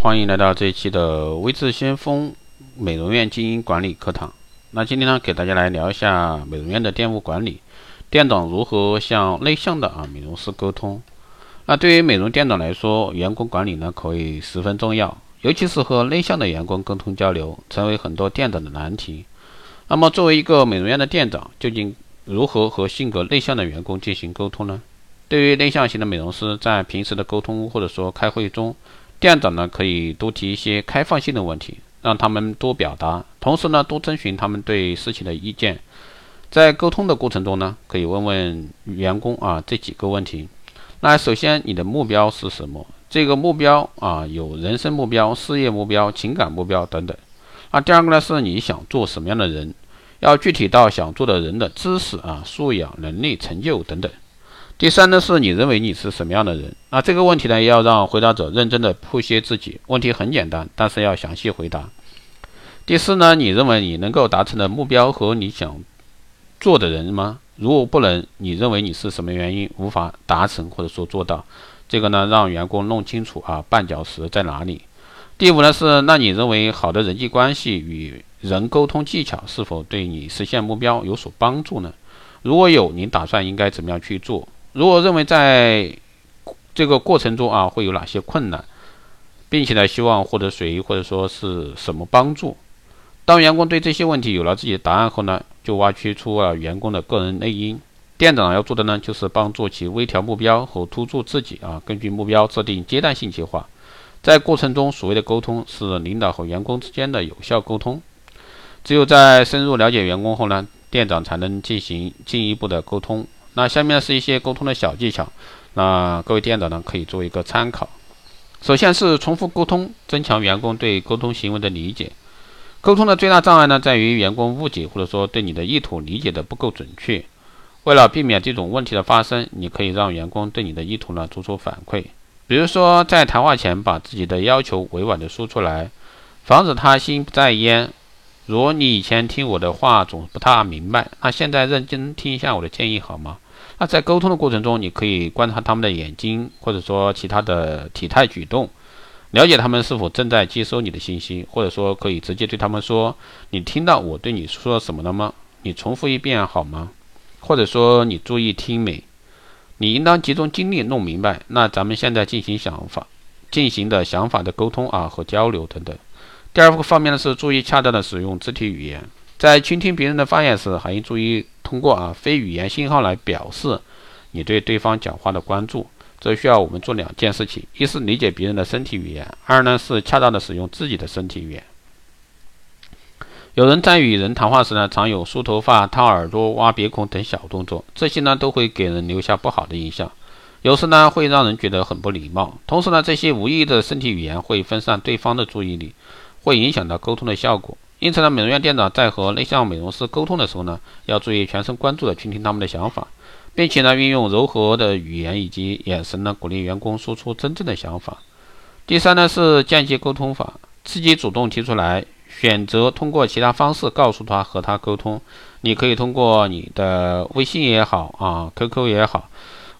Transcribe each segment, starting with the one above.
欢迎来到这一期的微智先锋美容院经营管理课堂。那今天呢，给大家来聊一下美容院的店务管理，店长如何向内向的啊美容师沟通。那对于美容店长来说，员工管理呢可谓十分重要，尤其是和内向的员工沟通交流，成为很多店长的难题。那么，作为一个美容院的店长，究竟如何和性格内向的员工进行沟通呢？对于内向型的美容师，在平时的沟通或者说开会中，店长呢可以多提一些开放性的问题，让他们多表达，同时呢多征询他们对事情的意见。在沟通的过程中呢，可以问问员工啊这几个问题。那首先，你的目标是什么？这个目标啊有人生目标、事业目标、情感目标等等。那第二个呢，是你想做什么样的人？要具体到想做的人的知识啊、素养、能力、成就等等。第三呢，是你认为你是什么样的人？那这个问题呢，要让回答者认真的剖析自己。问题很简单，但是要详细回答。第四呢，你认为你能够达成的目标和你想做的人吗？如果不能，你认为你是什么原因无法达成或者说做到？这个呢，让员工弄清楚啊，绊脚石在哪里。第五呢，是那你认为好的人际关系与人沟通技巧是否对你实现目标有所帮助呢？如果有，你打算应该怎么样去做？如果认为在这个过程中啊会有哪些困难，并且呢希望获得谁或者说是什么帮助？当员工对这些问题有了自己的答案后呢，就挖掘出了员工的个人内因。店长要做的呢就是帮助其微调目标和突出自己啊，根据目标制定阶段性计划。在过程中，所谓的沟通是领导和员工之间的有效沟通。只有在深入了解员工后呢，店长才能进行进一步的沟通。那下面是一些沟通的小技巧，那各位店长呢可以做一个参考。首先是重复沟通，增强员工对沟通行为的理解。沟通的最大障碍呢在于员工误解或者说对你的意图理解的不够准确。为了避免这种问题的发生，你可以让员工对你的意图呢做出反馈。比如说在谈话前把自己的要求委婉的说出来，防止他心不在焉。如你以前听我的话总不太明白，那现在认真听一下我的建议好吗？那在沟通的过程中，你可以观察他们的眼睛，或者说其他的体态举动，了解他们是否正在接收你的信息，或者说可以直接对他们说：“你听到我对你说什么了吗？你重复一遍好吗？”或者说：“你注意听没？你应当集中精力弄明白。”那咱们现在进行想法进行的想法的沟通啊和交流等等。第二个方面呢是注意恰当的使用肢体语言，在倾听别人的发言时，还应注意。通过啊非语言信号来表示你对对方讲话的关注，这需要我们做两件事情：一是理解别人的身体语言，二呢是恰当的使用自己的身体语言。有人在与人谈话时呢，常有梳头发、掏耳朵、挖鼻孔等小动作，这些呢都会给人留下不好的印象，有时呢会让人觉得很不礼貌。同时呢，这些无意的身体语言会分散对方的注意力，会影响到沟通的效果。因此呢，美容院店长在和内向美容师沟通的时候呢，要注意全神贯注地倾听他们的想法，并且呢，运用柔和的语言以及眼神呢，鼓励员工说出真正的想法。第三呢，是间接沟通法，自己主动提出来，选择通过其他方式告诉他和他沟通。你可以通过你的微信也好啊，QQ 也好。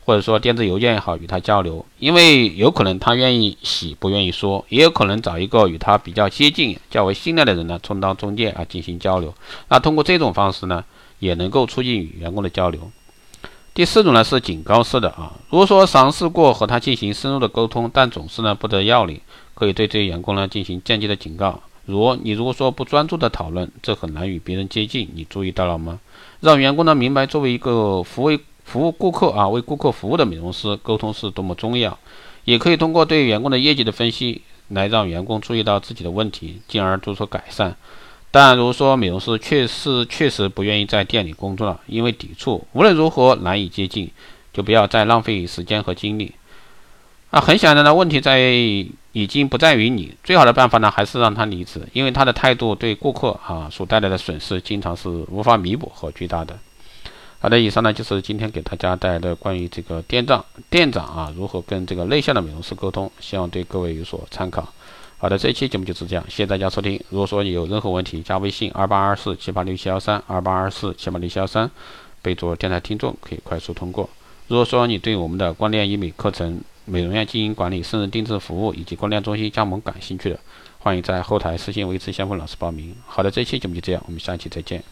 或者说电子邮件也好，与他交流，因为有可能他愿意洗，不愿意说，也有可能找一个与他比较接近、较为信赖的人呢，充当中介啊，进行交流。那通过这种方式呢，也能够促进与员工的交流。第四种呢是警告式的啊，如果说尝试过和他进行深入的沟通，但总是呢不得要领，可以对这些员工呢进行间接的警告。如你如果说不专注的讨论，这很难与别人接近，你注意到了吗？让员工呢明白，作为一个服务。服务顾客啊，为顾客服务的美容师沟通是多么重要，也可以通过对员工的业绩的分析来让员工注意到自己的问题，进而做出改善。但如果说美容师确实确实不愿意在店里工作了，因为抵触，无论如何难以接近，就不要再浪费时间和精力。啊，很显然的问题在已经不在于你，最好的办法呢还是让他离职，因为他的态度对顾客啊所带来的损失经常是无法弥补和巨大的。好的，以上呢就是今天给大家带来的关于这个店长店长啊如何跟这个内向的美容师沟通，希望对各位有所参考。好的，这一期节目就是这样，谢谢大家收听。如果说你有任何问题，加微信二八二四七八六七幺三二八二四七八六七幺三，备注电台听众可以快速通过。如果说你对我们的光电医美课程美容院经营管理、私人定制服务以及光电中心加盟感兴趣的，欢迎在后台私信维持先锋老师报名。好的，这一期节目就这样，我们下期再见。